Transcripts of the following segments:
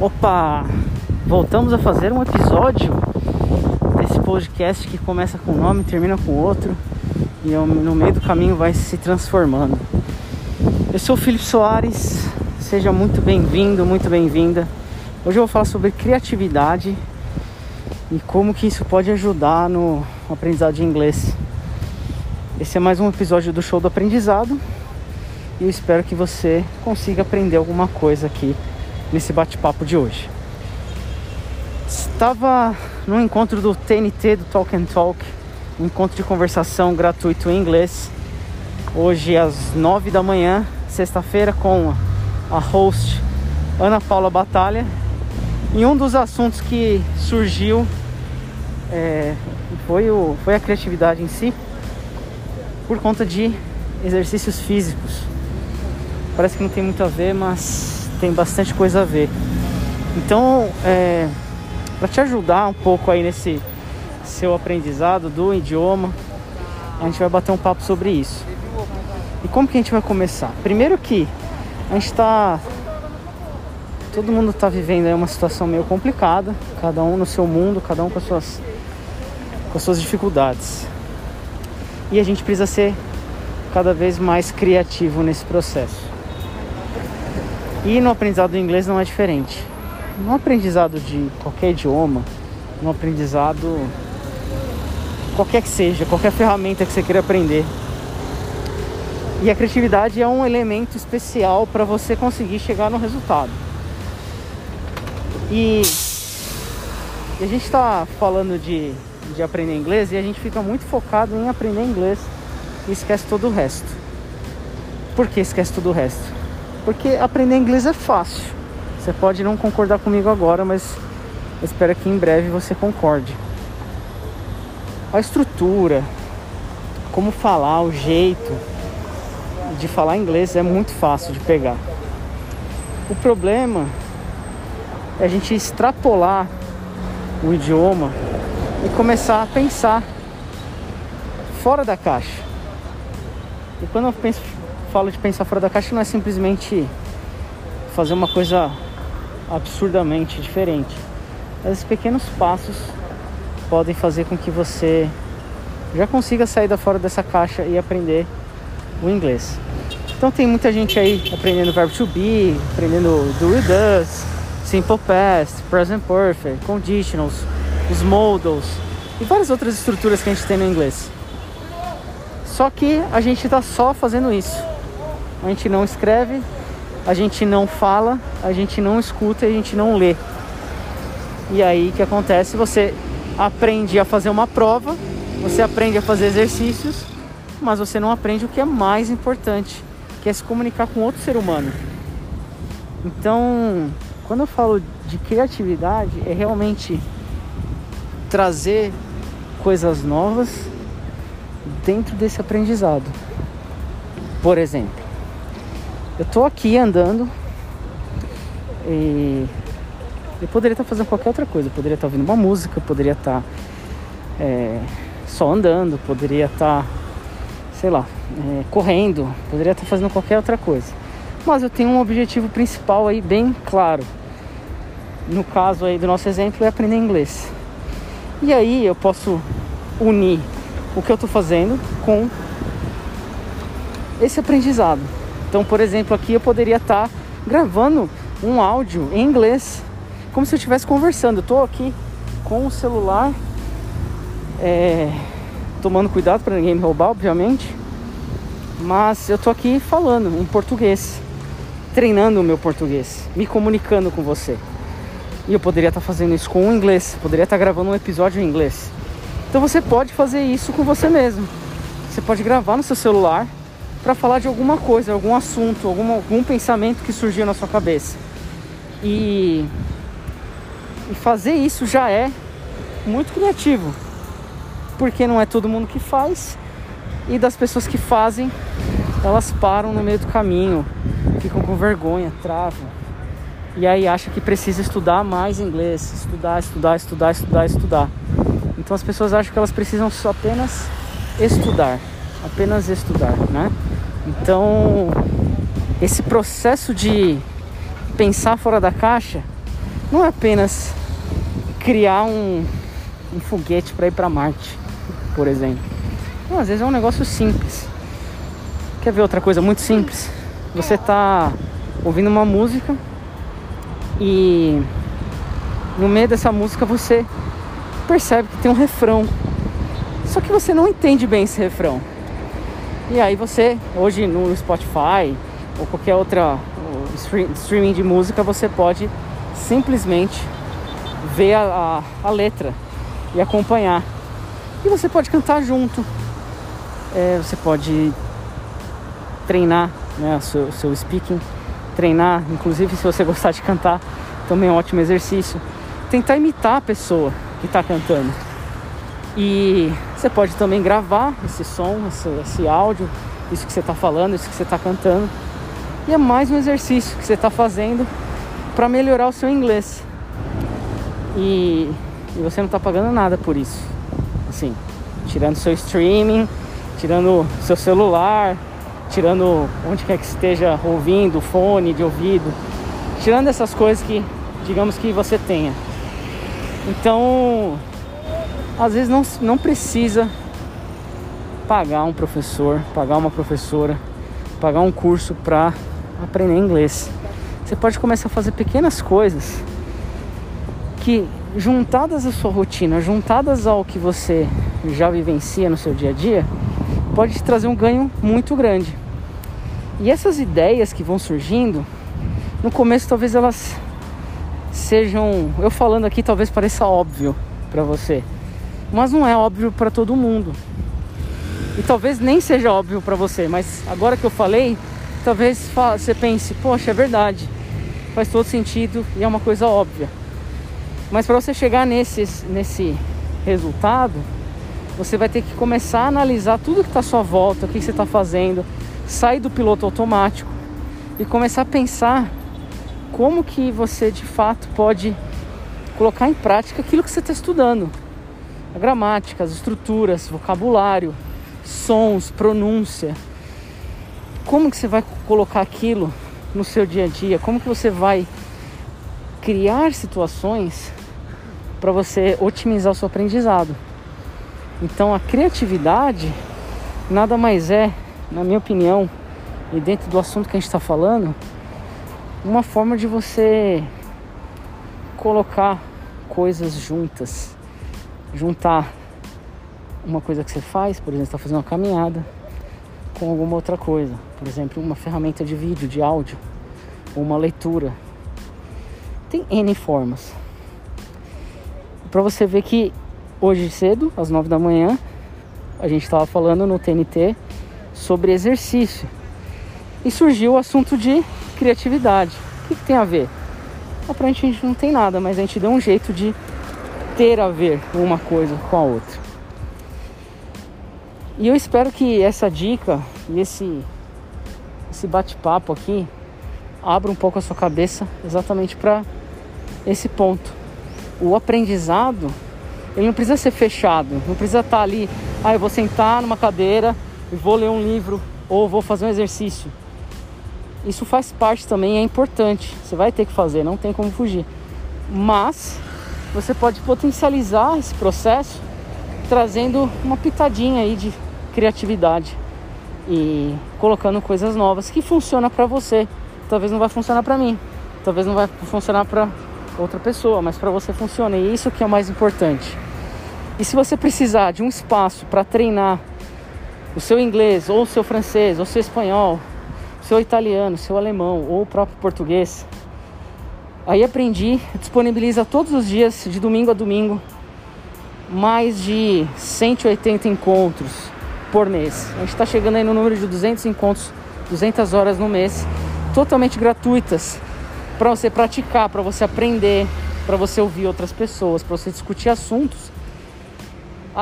Opa! Voltamos a fazer um episódio desse podcast que começa com um nome, termina com outro e no meio do caminho vai se transformando. Eu sou o Felipe Soares, seja muito bem-vindo, muito bem-vinda. Hoje eu vou falar sobre criatividade e como que isso pode ajudar no aprendizado de inglês. Esse é mais um episódio do Show do Aprendizado e eu espero que você consiga aprender alguma coisa aqui nesse bate-papo de hoje. Estava no encontro do TNT, do Talk and Talk, um encontro de conversação gratuito em inglês, hoje às nove da manhã, sexta-feira, com a host Ana Paula Batalha. E um dos assuntos que surgiu é, foi, o, foi a criatividade em si, por conta de exercícios físicos. Parece que não tem muito a ver, mas tem bastante coisa a ver. Então, é, para te ajudar um pouco aí nesse seu aprendizado do idioma, a gente vai bater um papo sobre isso. E como que a gente vai começar? Primeiro que a gente está todo mundo está vivendo aí uma situação meio complicada, cada um no seu mundo, cada um com as suas com as suas dificuldades. E a gente precisa ser cada vez mais criativo nesse processo. E no aprendizado do inglês não é diferente. No aprendizado de qualquer idioma, no aprendizado qualquer que seja, qualquer ferramenta que você queira aprender. E a criatividade é um elemento especial para você conseguir chegar no resultado. E, e a gente está falando de, de aprender inglês e a gente fica muito focado em aprender inglês e esquece todo o resto. Por que esquece todo o resto? Porque aprender inglês é fácil. Você pode não concordar comigo agora, mas espero que em breve você concorde. A estrutura, como falar, o jeito de falar inglês é muito fácil de pegar. O problema é a gente extrapolar o idioma e começar a pensar fora da caixa. E quando eu penso falo de pensar fora da caixa não é simplesmente fazer uma coisa absurdamente diferente. Esses pequenos passos podem fazer com que você já consiga sair da fora dessa caixa e aprender o inglês. Então tem muita gente aí aprendendo verbo to be, aprendendo do e does, simple past, present perfect, conditionals, os modals e várias outras estruturas que a gente tem no inglês. Só que a gente está só fazendo isso a gente não escreve, a gente não fala, a gente não escuta e a gente não lê. E aí o que acontece? Você aprende a fazer uma prova, você aprende a fazer exercícios, mas você não aprende o que é mais importante, que é se comunicar com outro ser humano. Então, quando eu falo de criatividade, é realmente trazer coisas novas dentro desse aprendizado. Por exemplo, eu tô aqui andando e eu poderia estar fazendo qualquer outra coisa. Eu poderia estar ouvindo uma música, poderia estar é, só andando, poderia estar, sei lá, é, correndo, poderia estar fazendo qualquer outra coisa. Mas eu tenho um objetivo principal aí bem claro. No caso aí do nosso exemplo é aprender inglês. E aí eu posso unir o que eu estou fazendo com esse aprendizado. Então, por exemplo, aqui eu poderia estar gravando um áudio em inglês, como se eu estivesse conversando. Estou aqui com o celular, é, tomando cuidado para ninguém me roubar, obviamente, mas eu estou aqui falando em português, treinando o meu português, me comunicando com você. E eu poderia estar fazendo isso com o inglês, poderia estar gravando um episódio em inglês. Então você pode fazer isso com você mesmo. Você pode gravar no seu celular para falar de alguma coisa, algum assunto, algum, algum pensamento que surgiu na sua cabeça. E, e fazer isso já é muito criativo, porque não é todo mundo que faz e das pessoas que fazem, elas param no meio do caminho, ficam com vergonha, travam. E aí acha que precisa estudar mais inglês, estudar, estudar, estudar, estudar, estudar. Então as pessoas acham que elas precisam só apenas estudar, apenas estudar, né? Então, esse processo de pensar fora da caixa não é apenas criar um, um foguete para ir para Marte, por exemplo. Não, às vezes é um negócio simples. Quer ver outra coisa muito simples? Você tá ouvindo uma música e no meio dessa música você percebe que tem um refrão. Só que você não entende bem esse refrão. E aí você, hoje no Spotify ou qualquer outra streaming de música, você pode simplesmente ver a, a, a letra e acompanhar. E você pode cantar junto. É, você pode treinar né, o seu, seu speaking, treinar, inclusive se você gostar de cantar, também é um ótimo exercício. Tentar imitar a pessoa que está cantando. E você pode também gravar esse som, esse, esse áudio, isso que você está falando, isso que você está cantando. E é mais um exercício que você está fazendo para melhorar o seu inglês. E, e você não está pagando nada por isso. Assim, tirando seu streaming, tirando seu celular, tirando onde quer que esteja ouvindo, fone de ouvido, tirando essas coisas que digamos que você tenha. Então, às vezes não, não precisa pagar um professor, pagar uma professora, pagar um curso para aprender inglês. Você pode começar a fazer pequenas coisas que juntadas à sua rotina, juntadas ao que você já vivencia no seu dia a dia, pode te trazer um ganho muito grande. E essas ideias que vão surgindo, no começo talvez elas sejam, eu falando aqui talvez pareça óbvio para você, mas não é óbvio para todo mundo. E talvez nem seja óbvio para você, mas agora que eu falei, talvez você pense, poxa, é verdade. Faz todo sentido e é uma coisa óbvia. Mas para você chegar nesse, nesse resultado, você vai ter que começar a analisar tudo que está à sua volta, o que você está fazendo, sair do piloto automático e começar a pensar como que você de fato pode colocar em prática aquilo que você está estudando. A gramática, as estruturas, vocabulário, sons, pronúncia. Como que você vai colocar aquilo no seu dia a dia? Como que você vai criar situações para você otimizar o seu aprendizado? Então a criatividade nada mais é na minha opinião, e dentro do assunto que a gente está falando, uma forma de você colocar coisas juntas, juntar uma coisa que você faz, por exemplo, está fazendo uma caminhada, com alguma outra coisa, por exemplo, uma ferramenta de vídeo, de áudio, ou uma leitura. Tem N formas. Para você ver que hoje cedo, às 9 da manhã, a gente estava falando no TNT sobre exercício. E surgiu o assunto de criatividade. O que, que tem a ver? Aparentemente não tem nada, mas a gente deu um jeito de ter a ver uma coisa com a outra. E eu espero que essa dica e esse, esse bate-papo aqui abra um pouco a sua cabeça exatamente para esse ponto. O aprendizado, ele não precisa ser fechado, não precisa estar ali, ah, eu vou sentar numa cadeira e vou ler um livro ou vou fazer um exercício. Isso faz parte também, é importante. Você vai ter que fazer, não tem como fugir. Mas você pode potencializar esse processo trazendo uma pitadinha aí de criatividade e colocando coisas novas que funciona para você. Talvez não vai funcionar para mim, talvez não vai funcionar para outra pessoa, mas para você funciona. E isso que é o mais importante. E se você precisar de um espaço para treinar o seu inglês, ou o seu francês, ou o seu espanhol, o seu italiano, o seu alemão, ou o próprio português. Aí aprendi, disponibiliza todos os dias, de domingo a domingo, mais de 180 encontros por mês. A gente está chegando aí no número de 200 encontros, 200 horas no mês, totalmente gratuitas, para você praticar, para você aprender, para você ouvir outras pessoas, para você discutir assuntos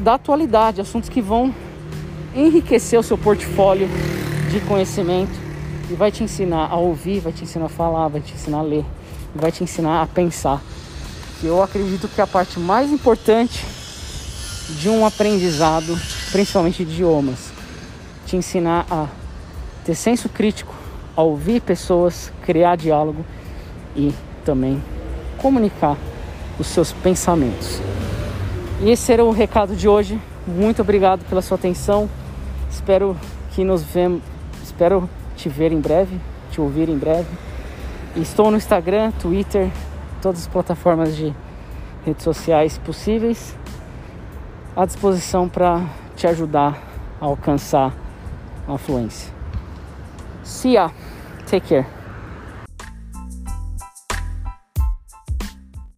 da atualidade, assuntos que vão enriquecer o seu portfólio de conhecimento e vai te ensinar a ouvir, vai te ensinar a falar, vai te ensinar a ler, vai te ensinar a pensar. E eu acredito que a parte mais importante de um aprendizado, principalmente de idiomas, te ensinar a ter senso crítico, a ouvir pessoas, criar diálogo e também comunicar os seus pensamentos. E esse era o recado de hoje. Muito obrigado pela sua atenção. Espero que nos vemos, espero te ver em breve, te ouvir em breve. Estou no Instagram, Twitter, todas as plataformas de redes sociais possíveis à disposição para te ajudar a alcançar a fluência. See ya. Take care.